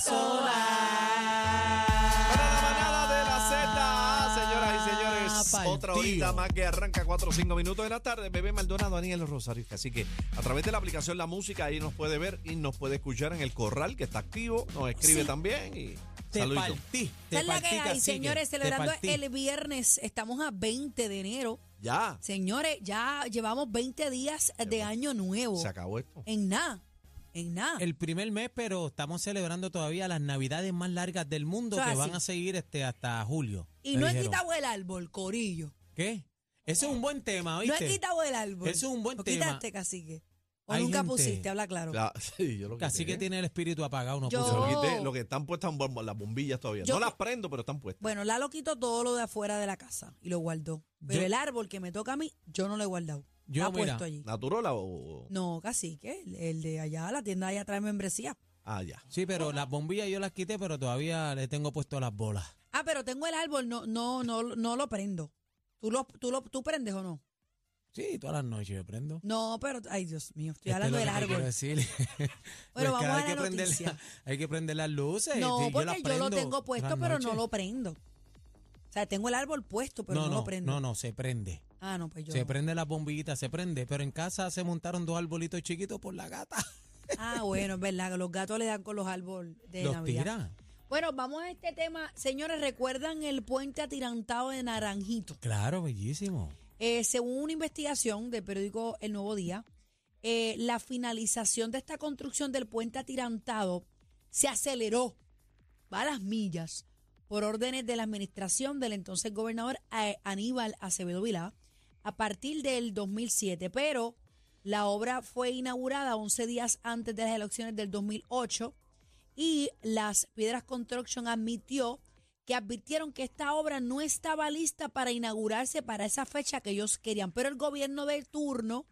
sola. Para la manada de la Z, señoras y señores, partido. otra horita más que arranca 4 o 5 minutos de la tarde. Bebé Maldonado, Daniel Rosario. Así que a través de la aplicación La Música, ahí nos puede ver y nos puede escuchar en el corral que está activo. Nos escribe también y Te saludito. partí. Te la que hay, señores, celebrando el viernes. Estamos a 20 de enero. Ya, Señores, ya llevamos 20 días de año nuevo. se acabó esto. En nada, en nada. El primer mes, pero estamos celebrando todavía las navidades más largas del mundo Eso es que van así. a seguir este hasta julio. y me no he dijeron. quitado el árbol, corillo. ¿Qué? Ese es un buen tema, No he quitado el árbol. Eso es un buen ¿Lo tema. quitaste, cacique? ¿O Hay nunca gente- pusiste? Habla claro. Ya, sí, yo lo quité. Casi que tiene el espíritu apagado, no Yo- puso. Lo quité. Lo que están puestas son las bombillas todavía. Yo- no las prendo, pero están puestas. Bueno, Lalo quitó todo lo de afuera de la casa y lo guardó. Pero Yo- el árbol que me toca a mí, yo no lo he guardado. Yo, Está mira, puesto allí. ¿Naturola o...? No, cacique, el, el de allá, la tienda de allá trae membresía. Ah, ya. Sí, pero las bombillas yo las quité, pero todavía le tengo puesto las bolas. Ah, pero tengo el árbol, no, no, no, no lo prendo. ¿Tú lo, tú lo, tú prendes o no? Sí, todas las noches yo prendo. No, pero, ay Dios mío, estoy Esto hablando es del árbol. decir. Bueno, Pues vamos a hay la que prender, hay que prender las luces. No, porque las yo, lo tengo puesto, pero no lo prendo. O sea, tengo el árbol puesto, pero no, no, lo no, prendo. no, no, se prende. Ah, no, pues yo. Se no. prende las bombillitas, se prende. Pero en casa se montaron dos arbolitos chiquitos por la gata. Ah, bueno, es verdad, los gatos le dan con los árboles de Los Navidad. tiran. Bueno, vamos a este tema. Señores, ¿recuerdan el puente atirantado de Naranjito? Claro, bellísimo. Eh, según una investigación del periódico El Nuevo Día, eh, la finalización de esta construcción del puente atirantado se aceleró, va a las millas, por órdenes de la administración del entonces gobernador eh, Aníbal Acevedo Vilá a partir del 2007, pero la obra fue inaugurada 11 días antes de las elecciones del 2008 y las Piedras Construction admitió que advirtieron que esta obra no estaba lista para inaugurarse para esa fecha que ellos querían, pero el gobierno de turno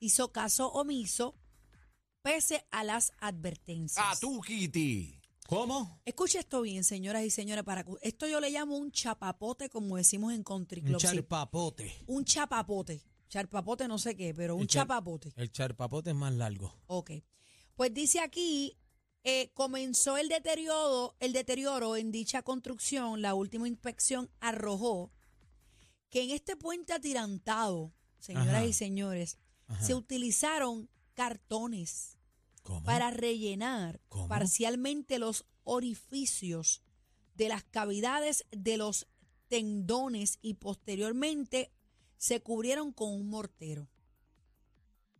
hizo caso omiso pese a las advertencias. ¡Ah, tú, Kitty! ¿Cómo? Escuche esto bien, señoras y señores, para esto yo le llamo un chapapote, como decimos en Country Un Club. sí. charpapote. Un chapapote. Charpapote no sé qué, pero un El char- chapapote. El charpapote es más largo. Ok. Pues dice aquí, eh, comenzó el deterioro, el deterioro en dicha construcción. La última inspección arrojó que en este puente atirantado, señoras Ajá. y señores, Ajá. se utilizaron cartones ¿Cómo? para rellenar ¿Cómo? parcialmente los orificios de las cavidades de los tendones y posteriormente se cubrieron con un mortero.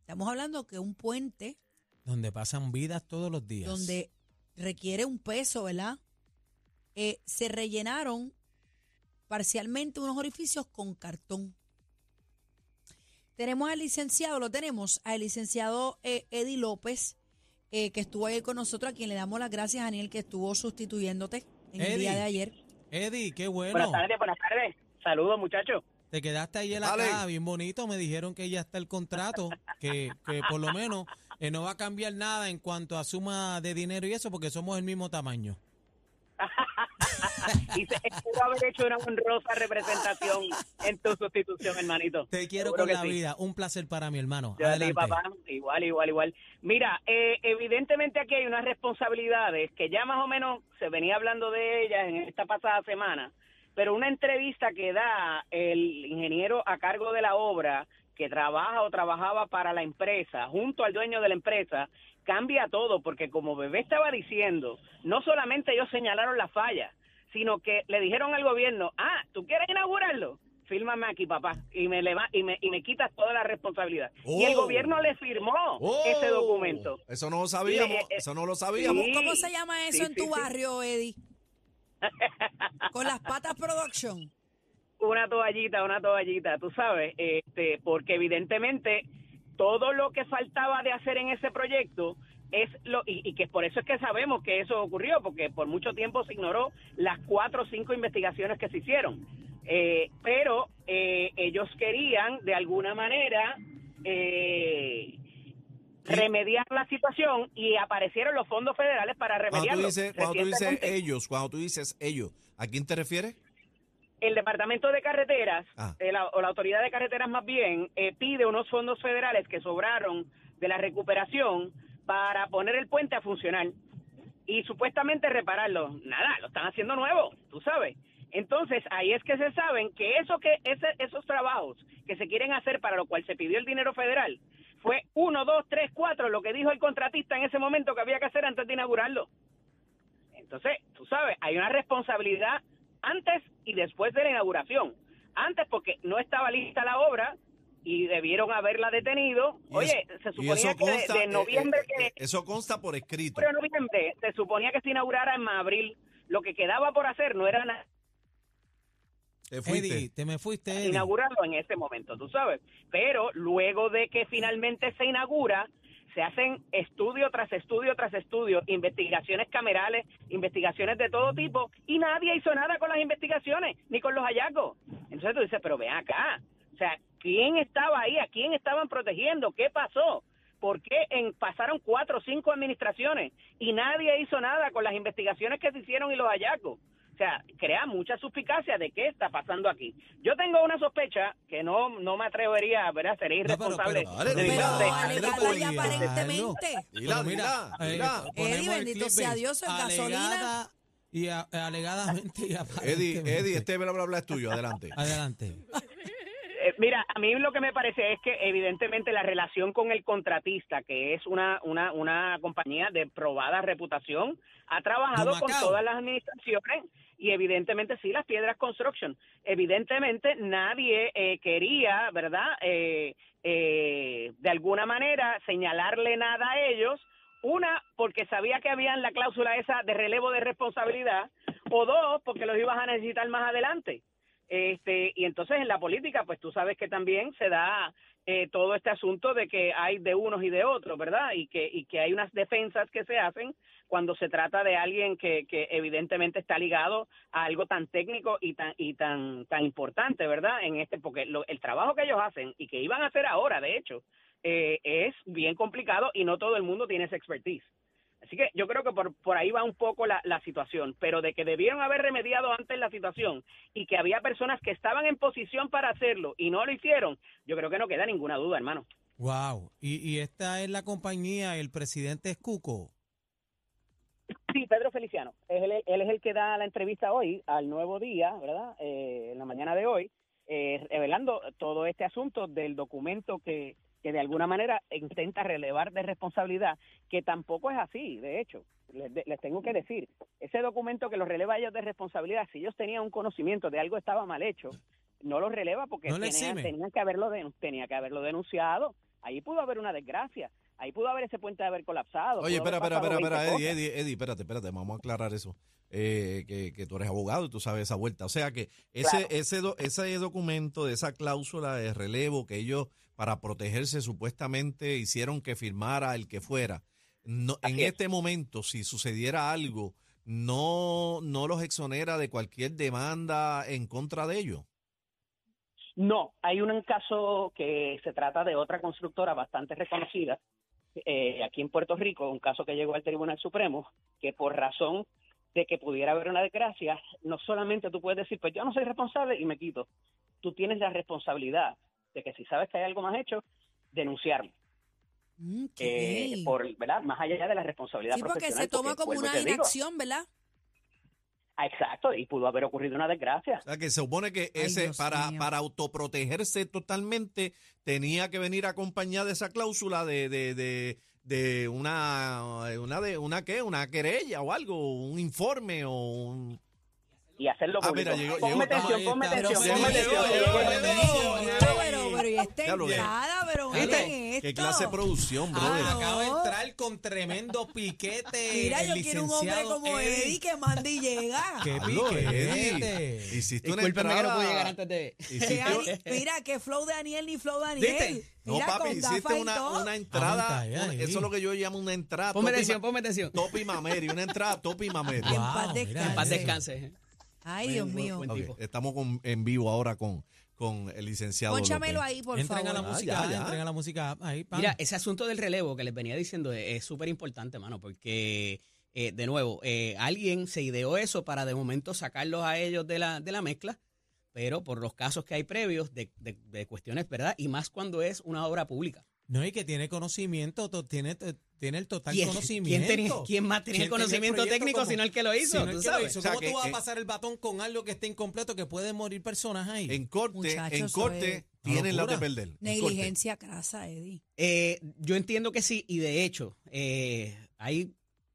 Estamos hablando que un puente Donde pasan vidas todos los días. donde requiere un peso, ¿verdad? Eh, se rellenaron parcialmente unos orificios con cartón. Tenemos al licenciado, lo tenemos, al licenciado eh, Eddie López, eh, que estuvo ayer con nosotros, a quien le damos las gracias, Daniel, que estuvo sustituyéndote en el día de ayer. Eddie, qué Buenas bueno. tardes, buenas tardes. Saludos, muchachos. Te quedaste ahí en la caja, bien bonito. Me dijeron que ya está el contrato, que, que por lo menos eh, no va a cambiar nada en cuanto a suma de dinero y eso, porque somos el mismo tamaño. Y se pudo haber hecho una honrosa representación en tu sustitución, hermanito. Te quiero Seguro con la sí. vida. Un placer para mi hermano. Yo ti, papá, igual, igual, igual. Mira, eh, evidentemente aquí hay unas responsabilidades que ya más o menos se venía hablando de ellas en esta pasada semana, pero una entrevista que da el ingeniero a cargo de la obra que trabaja o trabajaba para la empresa, junto al dueño de la empresa, cambia todo, porque como Bebé estaba diciendo, no solamente ellos señalaron la falla, sino que le dijeron al gobierno, ah, ¿tú quieres inaugurarlo? Fírmame aquí, papá, y me, leva- y me, y me quitas toda la responsabilidad. Y el Oh. gobierno le firmó Oh, ese documento. Eso no lo sabíamos, Sí, eh, eso no lo sabíamos. sí. ¿Cómo se llama eso sí, en tu sí. barrio, Eddie? Con las patas production. una toallita, una toallita, tú sabes, este, porque evidentemente todo lo que faltaba de hacer en ese proyecto es lo y, y que por eso es que sabemos que eso ocurrió, porque por mucho tiempo se ignoró las cuatro o cinco investigaciones que se hicieron. Eh, pero eh, ellos querían de alguna manera eh, remediar la situación y aparecieron los fondos federales para Cuando tú remediarlo. dices, cuando tú dices ellos, cuando tú dices ellos, ¿a quién te refieres? el Departamento de Carreteras, Ah. eh, la- o la Autoridad de Carreteras más bien, eh, pide unos fondos federales que sobraron de la recuperación para poner el puente a funcionar y supuestamente repararlo. Nada, lo están haciendo nuevo, tú sabes. Entonces, ahí es que se saben que eso que ese, esos trabajos que se quieren hacer para lo cual se pidió el dinero federal fue uno, dos, tres, cuatro, lo que dijo el contratista en ese momento que había que hacer antes de inaugurarlo. Entonces, tú sabes, hay una responsabilidad antes y después de la inauguración. Antes porque no estaba lista la obra y debieron haberla detenido. Y Oye, eso- se suponía eso que de- consta, de, eh, noviembre eh, eh, que eso consta por escrito. de noviembre se suponía que se inaugurara en abril. Lo que quedaba por hacer no era nada Te fuiste. Eddie, te me fuiste, Eddie. inaugurarlo en ese momento, tú sabes. Pero luego de que finalmente se inaugura, se hacen estudio tras estudio tras estudio, investigaciones camerales, investigaciones de todo tipo, y nadie hizo nada con las investigaciones, ni con los hallazgos. Entonces tú dices, pero ven acá, o sea, ¿quién estaba ahí? ¿A quién estaban protegiendo? ¿Qué pasó? ¿Por qué en, pasaron cuatro o cinco administraciones y nadie hizo nada con las investigaciones que se hicieron y los hallazgos? O sea, crea mucha suspicacia de qué está pasando aquí. Yo tengo una sospecha que no, no me atrevería, ¿verdad? No, pero- irresponsable. pero- de aparentemente. Mira, eh, ponemos Eddie, bendito sea. Dios, en gasolina. Y a- alegadamente y Eddie, aparentemente. Eddie, este bla bla bla es tuyo, adelante. Adelante. Eh, mira, a mí lo que me parece es que evidentemente la relación con el contratista, que es una, una, una compañía de probada reputación, ha trabajado con todas las administraciones y evidentemente sí, las piedras construction. Evidentemente nadie eh, quería, ¿verdad? Eh, eh, de alguna manera señalarle nada a ellos. Una, porque sabía que habían la cláusula esa de relevo de responsabilidad, o dos, porque los ibas a necesitar más adelante. Este, y entonces en la política, pues tú sabes que también se da eh, todo este asunto de que hay de unos y de otros, ¿verdad? Y que, y que hay unas defensas que se hacen cuando se trata de alguien que, que evidentemente está ligado a algo tan técnico y tan y tan tan importante, ¿verdad? En este porque lo- el trabajo que ellos hacen y que iban a hacer ahora, de hecho, eh, es bien complicado y no todo el mundo tiene esa expertise. Así que yo creo que por, por ahí va un poco la, la situación, pero de que debieron haber remediado antes la situación y que había personas que estaban en posición para hacerlo y no lo hicieron, yo creo que no queda ninguna duda, hermano. Wow. Y, y esta es la compañía, el presidente es Cuco. Sí, Pedro Feliciano. Es él, él es el que da la entrevista hoy al Nuevo Día, ¿verdad? Eh, en la mañana de hoy, eh, revelando todo este asunto del documento que, que de alguna manera intenta relevar de responsabilidad, que tampoco es así, de hecho. Les, de- les tengo que decir, ese documento que los releva a ellos de responsabilidad, si ellos tenían un conocimiento de algo estaba mal hecho, no lo releva porque No tenían, tenían que haberlo den- tenía que haberlo denunciado. Ahí pudo haber una desgracia. Ahí pudo haber ese puente haber colapsado. Oye, espera, espera, espera, espera, 20 Eddie. Eddie, Eddie, espérate, espérate, vamos a aclarar eso. Eh, que, que tú eres abogado y tú sabes esa vuelta. O sea que ese, Claro. ese, do- ese documento, de esa cláusula de relevo que ellos, para protegerse, supuestamente hicieron que firmara el que fuera. No, en es. este momento, si sucediera algo, no, no los exonera de cualquier demanda en contra de ellos. No, hay un caso que se trata de otra constructora bastante reconocida eh, aquí en Puerto Rico, un caso que llegó al Tribunal Supremo, que por razón de que pudiera haber una desgracia, no solamente tú puedes decir, pues yo no soy responsable y me quito. Tú tienes la responsabilidad de que si sabes que hay algo más hecho, denunciarlo. Mm, Eh, ok. por, ¿verdad? Más allá de la responsabilidad Sí, porque profesional. se toma porque, como una digo, inacción, ¿verdad? Ah, exacto, y pudo haber ocurrido una desgracia. O sea que se supone que ese, para, mío. para autoprotegerse totalmente, tenía que venir acompañada de esa cláusula de, de, de, de una, una de una qué, una querella o algo, un informe o un Y hacerlo Ah, mira, llegó- ponme llegó- atención, ponme atención, ponme atención. Pero, Ya que- entrada, pero miren esto. qué clase de producción, Ah, brother. acaba de entrar con tremendo piquete. Mira, yo quiero un hombre licenciado como Eddie que mande y llega. ¡Qué Eddie. piquete! Hiciste una Discúlpeme que no entrada. pude llegar antes de... hiciste- Mira, que flow Daniel ni flow Daniel. ¿Viste? no, Mira, papi, hiciste una, una entrada. Una- ahí. eso es lo que yo llamo una entrada. Ponme top y atención, ponme atención. Top y mameri, una entrada top y mameri. Que en Wow, paz descanse. En paz descanse. Ay, Dios mío. buen Ok, tipo. estamos con- en vivo ahora con, con el licenciado. Pónchamelo ahí, por Entren favor. a la Ah, música, ya, ya. entren a la música. Ahí, pam. Mira, ese asunto del relevo que les venía diciendo es es súper importante, mano, porque, eh, de nuevo, eh, alguien se ideó eso para de momento sacarlos a ellos de la, de la mezcla, pero por los casos que hay previos de, de- de cuestiones, ¿verdad? Y más cuando es una obra pública. No, y que tiene conocimiento, to- tiene, tiene el total ¿Quién, conocimiento. quién más tenía el ¿Quién conocimiento técnico como- sino el que lo hizo? sino el ¿Tú que lo sabes? hizo? O sea, ¿Cómo que- tú vas a pasar el batón con algo que esté incompleto que pueden morir personas ahí? En corte, Muchachos, en corte tienen la de perder. Negligencia crasa, Eddie. Eh, yo entiendo que sí, y de hecho, eh, hay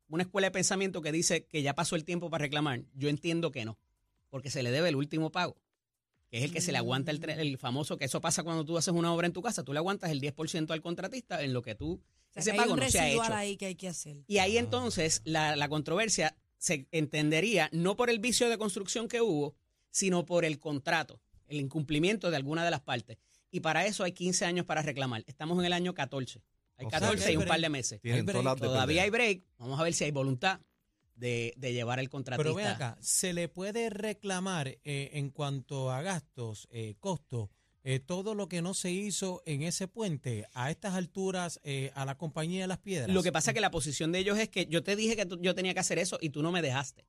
una escuela de pensamiento que dice que ya pasó el tiempo para reclamar. Yo entiendo que no, porque se le debe el último pago, que es el que se le aguanta el, el famoso, que eso pasa cuando tú haces una obra en tu casa, tú le aguantas el 10% al contratista en lo que tú, O sea, ese que pago hay un no se ha hecho. ahí que hay que hacer. Y ahí entonces la, la controversia se entendería no por el vicio de construcción que hubo, sino por el contrato, el incumplimiento de alguna de las partes. Y para eso hay 15 años para reclamar. Estamos en el año 14. Hay O sea 14 que y un par de meses. Hay Todavía hay break. Vamos a ver si hay voluntad de, de llevar el contratista. Pero acá, ¿se le puede reclamar eh, en cuanto a gastos, eh, costos, eh, todo lo que no se hizo en ese puente a estas alturas eh, a la compañía de las piedras? Lo que pasa es que la posición de ellos es que yo te dije que tú- yo tenía que hacer eso y tú no me dejaste.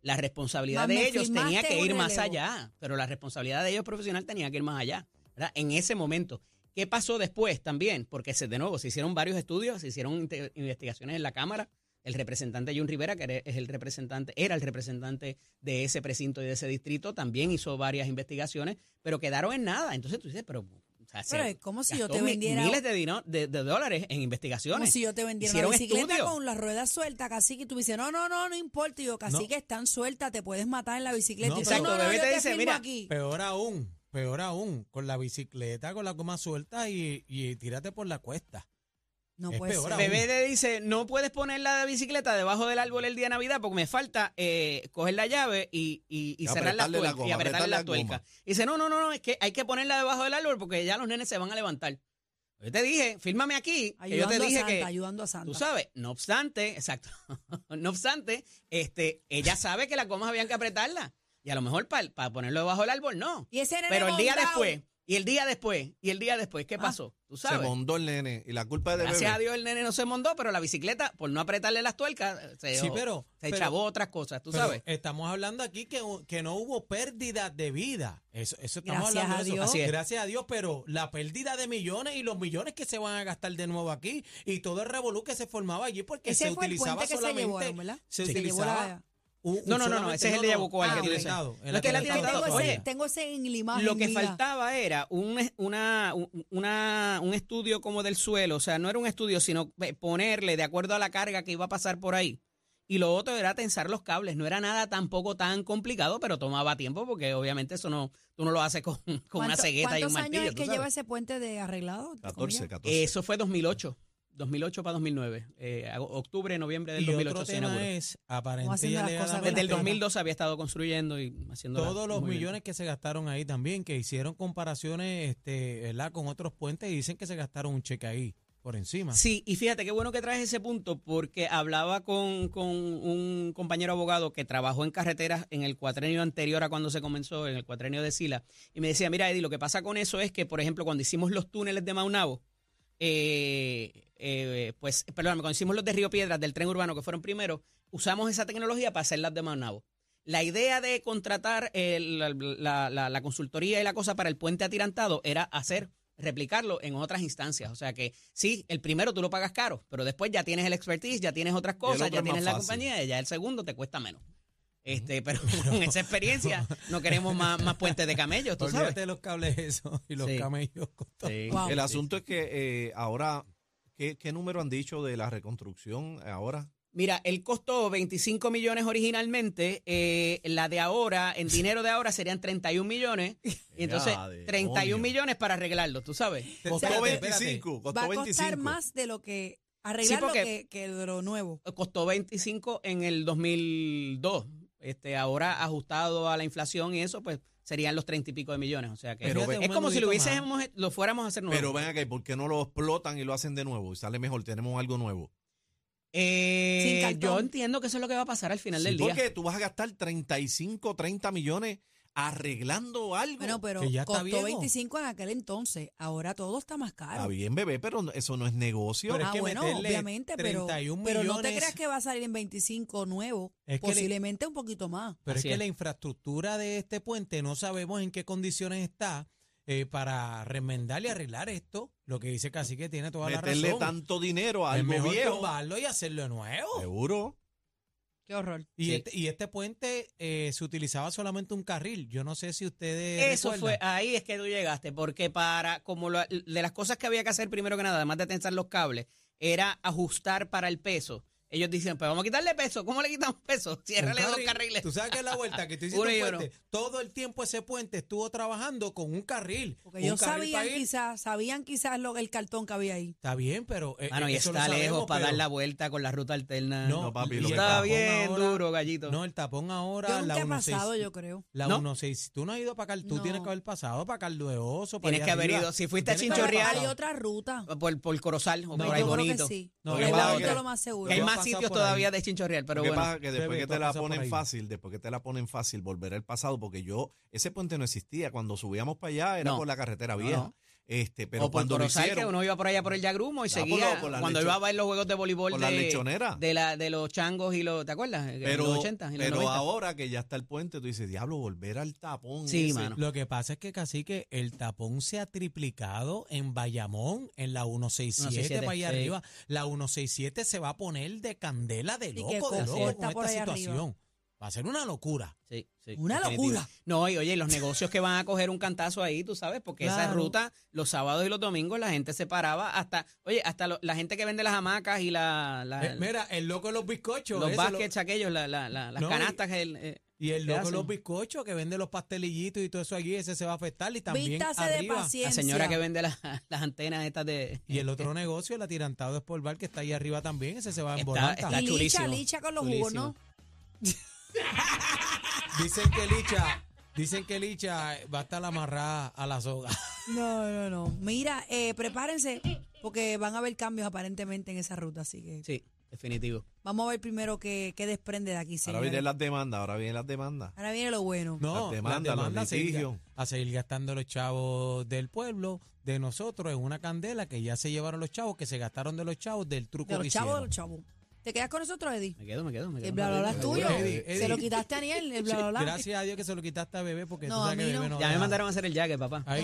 La responsabilidad de ellos tenía que ir más allá, pero la responsabilidad de ellos profesional tenía que ir más allá, ¿verdad? En ese momento. ¿Qué pasó después también? Porque se, de nuevo se hicieron varios estudios, se hicieron investigaciones en la Cámara. El representante John Rivera, que era- es el representante, era el representante de ese precinto y de ese distrito, también hizo varias investigaciones, pero quedaron en nada. Entonces tú dices, pero, o sea, Pero es como si yo te vendiera- miles de, dino- de, de dólares en investigaciones. Como si yo te vendiera Hicieron una bicicleta estudios. con las ruedas sueltas, casi que tú me dices, no, no, no, no importa. Y yo, casi que están sueltas, te puedes matar en la bicicleta. No, y no, no, Bebé yo te te dice, mira, aquí. Peor aún, peor aún, con la bicicleta, con la goma suelta y, y tírate por la cuesta. No es puede peor ser. aún. Bebé le dice, no puedes poner la bicicleta debajo del árbol el día de Navidad porque me falta eh, coger la llave y, y, y Y cerrar la apretarle la tuerca goma, y apretarle la la tuerca. goma. Y dice, no, no, no, no, es que hay que ponerla debajo del árbol porque ya los nenes se van a levantar. Yo te dije, fírmame aquí, que yo Ayudando te a dije Santa, que... ayudando a Santa. Tú sabes, no obstante, exacto, no obstante, este, ella sabe que las gomas habían que apretarlas. Y a lo mejor para ponerlo debajo del árbol, no. Y ese nene Pero el día montado, después, y el día después, y el día después, ¿qué Ah, pasó? Tú Se sabes. mondó el nene y la culpa es de Gracias bebé. a Dios el nene no se mondó, pero la bicicleta, por no apretarle las tuercas, se, Sí, pero- se pero- chavó otras cosas, tú Pero sabes. Estamos hablando aquí que, que no hubo pérdida de vida. Eso, eso estamos Gracias hablando a de eso. Dios. Así es. Gracias a Dios, pero la pérdida de millones y los millones que se van a gastar de nuevo aquí y todo el revolú que se formaba allí porque Ese se fue el utilizaba que se solamente se Se llevó utilizaba un No, no, no, no, ese es el de Yabucoa, el que No es adelantado tengo, ese, todavía. tengo ese en la imagen. Lo que mira. faltaba era un, una, un- una, un estudio como del suelo, o sea, no era un estudio, sino eh, ponerle de acuerdo a la carga que iba a pasar por ahí. Y lo otro era tensar los cables, no era nada tampoco tan complicado, pero tomaba tiempo porque obviamente eso no, tú no lo haces con, con una ¿Cuánto- cegueta y un ¿Cuántos martillo. años es tú que lleva ese puente de arreglado? entre 14, comillas? 14. Eso fue 2008. 2008 para 2009. eh, octubre, noviembre del Y 2008 otro se tema inauguró. es, aparente haciendo y las cosas alegadamente, Desde el Bueno, 2012 había estado construyendo y haciendo todos los millones que se gastaron ahí también, que hicieron comparaciones este, ¿verdad? con otros puentes y dicen que se gastaron un cheque ahí por encima. Sí, y fíjate qué bueno que traes ese punto porque hablaba con, con un compañero abogado que trabajó en carreteras en el cuatrenio anterior a cuando se comenzó, en el cuatrenio de Sila, y me decía, mira Eddie, lo que pasa con eso es que, por ejemplo, cuando hicimos los túneles de Maunabo, eh, eh, pues, perdón, cuando hicimos los de Río Piedras del tren urbano que fueron primero, usamos esa tecnología para hacer las de Maunabo. La idea de contratar la, la- la- consultoría y la cosa para el puente atirantado era hacer, replicarlo en otras instancias. O sea que sí, el primero tú lo pagas caro, pero después ya tienes el expertise, ya tienes otras cosas, ya es tienes la compañía y ya el segundo te cuesta menos. Este, pero con esa experiencia no queremos más, más puentes de camellos, tú sabes. De los cables esos y los Sí. camellos. con todo. Sí. Wow. El asunto es que eh, ahora, ¿qué, ¿qué número han dicho de la reconstrucción ahora? Mira, él costó 25 millones originalmente, eh, la de ahora, en dinero de ahora serían 31 millones, y entonces Ya, demonio. 31 millones para arreglarlo, tú sabes. Costó Espérate, espérate. 25, costó Va a costar 25. más de lo que arreglarlo porque- que, que de lo nuevo. Costó 25 en el 2002, este, ahora ajustado a la inflación y eso, pues serían los 30 y pico de millones, o sea que Pero es como si lo hubiésemos, lo fuéramos a hacer nuevo. Pero ven acá, ¿y ¿por qué no lo explotan y lo hacen de nuevo? Y sale mejor, tenemos algo nuevo. Eh, yo entiendo que eso es lo que va a pasar al final Sí, del día. porque tú vas a gastar 35, 30 millones arreglando algo. Bueno, pero Que ya costó viejo. 25 en aquel entonces. Ahora todo está más caro. Está bien, bebé, pero no- eso no es negocio. Pero es ah, que bueno, meterle obviamente, pero, 31 pero no te creas que va a salir en 25 nuevo. Es que le- posiblemente un poquito más. Pero Así es que es. la infraestructura de este puente no sabemos en qué condiciones está eh, para remendar y arreglar esto. Lo que dice casi que tiene toda la Meterle razón. tanto dinero a es algo mejor viejo. tumbarlo y hacerlo de nuevo. Seguro. Qué horror. Y, Sí. este, y este puente eh, se utilizaba solamente un carril. Yo no sé si ustedes Eso fue, ahí es que tú llegaste, porque para, como lo- de las cosas que había que hacer primero que nada, además de tensar los cables, era ajustar para el peso. Ellos dicen, pues vamos a quitarle peso. ¿Cómo le quitamos peso? Ciérrale dos carril. carriles. Tú sabes que es la vuelta que tú hiciste y un uno. puente. Todo el tiempo ese puente estuvo trabajando con un carril. Porque un ellos carril sabían quizás, sabían quizás lo, el cartón que había ahí. Está bien, pero eh, Mano, y eso lo está sabemos, lejos para dar la vuelta con la ruta alterna. No, No, papi, y lo está bien ahora- duro, gallito. No, el tapón ahora. Yo nunca la he 16 pasado, yo creo. La ¿No? 16. Tú no has ido para acá. Tú No. tienes que haber pasado para Caldo de Oso. para Tienes que haber ido. Si fuiste a Chinchorreal- Hay otra ruta. por, por Corozal o No, por ahí bonito. No, bonito lo más seguro. Sitios por todavía de Chinchorreal, pero bueno. pasa que después que te la por ponen ahí. fácil, después que te la ponen fácil, volver al pasado, porque yo, ese puente no existía. Cuando subíamos para allá era No. por la carretera No, vieja. no. Este, pero o por cuando Corozal, que uno iba por allá por el Yagrumo y Ya, por seguía lo- por la cuando lecho- iba a ver los juegos de voleibol de, la lechonera. de, la, de los changos y los, ¿te acuerdas? Pero, los 80 y los pero 90. ahora que ya está el puente, tú dices, diablo, volver al tapón. Sí, ese". mano. Lo que pasa es que casi que el tapón se ha triplicado en Bayamón, en la 167 167, para allá sí. arriba. La 167 se va a poner de candela de loco, de loco con esta arriba. Va a ser una locura. Sí, sí, Una definitivo. locura. No, y oye, los negocios que van a coger un cantazo ahí, tú sabes, porque esa ruta, los sábados y los domingos, la gente se paraba hasta, oye, hasta lo- la gente que vende las hamacas y la, la- Eh, mira, el loco de los bizcochos. los baskets aquellos, la- la- la- las No, y- canastas. el, eh, Y el ¿Qué loco de los bizcochos que vende los pastelillitos y todo eso allí, ese se va a afectar. Y también Vístase de paciencia. la señora que vende las, las antenas estas de... Y el otro negocio, el atirantado de Bar que está ahí arriba también, ese se va en Está- volanta. está Y licha, licha con los jugos, ¿no? Dicen que Licha, dicen que Licha va a estar amarrada a la soga. No, no, no. Mira, eh, prepárense porque van a haber cambios aparentemente en esa ruta, así que Sí, definitivo. vamos a ver primero qué, qué desprende de aquí, Ahora señores. vienen las demandas, ahora vienen las demandas. Ahora viene lo bueno. No, Las demandas, la los demanda a seguir, litigios. a seguir gastando los chavos del pueblo, de nosotros, en una candela que ya se llevaron los chavos, que se gastaron de los chavos del truco De los que chavos, de hicieron. los chavos. ¿Te quedas con nosotros, Eddie? Me quedo, me quedo, me quedo. El bla bla bla es tuyo. Eddie, Eddie. Se lo quitaste a Aniel, el bla bla bla. Gracias a Dios que se lo quitaste a bebé porque No, tú a sabes que mí bebé no. no Ya me mandaron a hacer el jacket, papá. Ahí.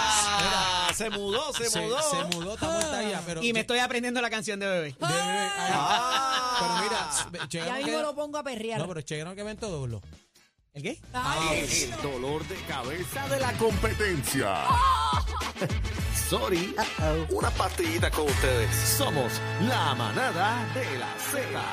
Ah, se mudó, se, se, mudó. se mudó, estamos allá, pero Y me estoy aprendiendo la canción de bebé. de bebé. Ah. Pero mira, Ya mismo que, lo pongo a perrear. no, pero checaron que ven todo lo. ¿El qué? Ay, El dolor de cabeza de la competencia. Sorry. Una partidita con ustedes. Somos la manada de la Z.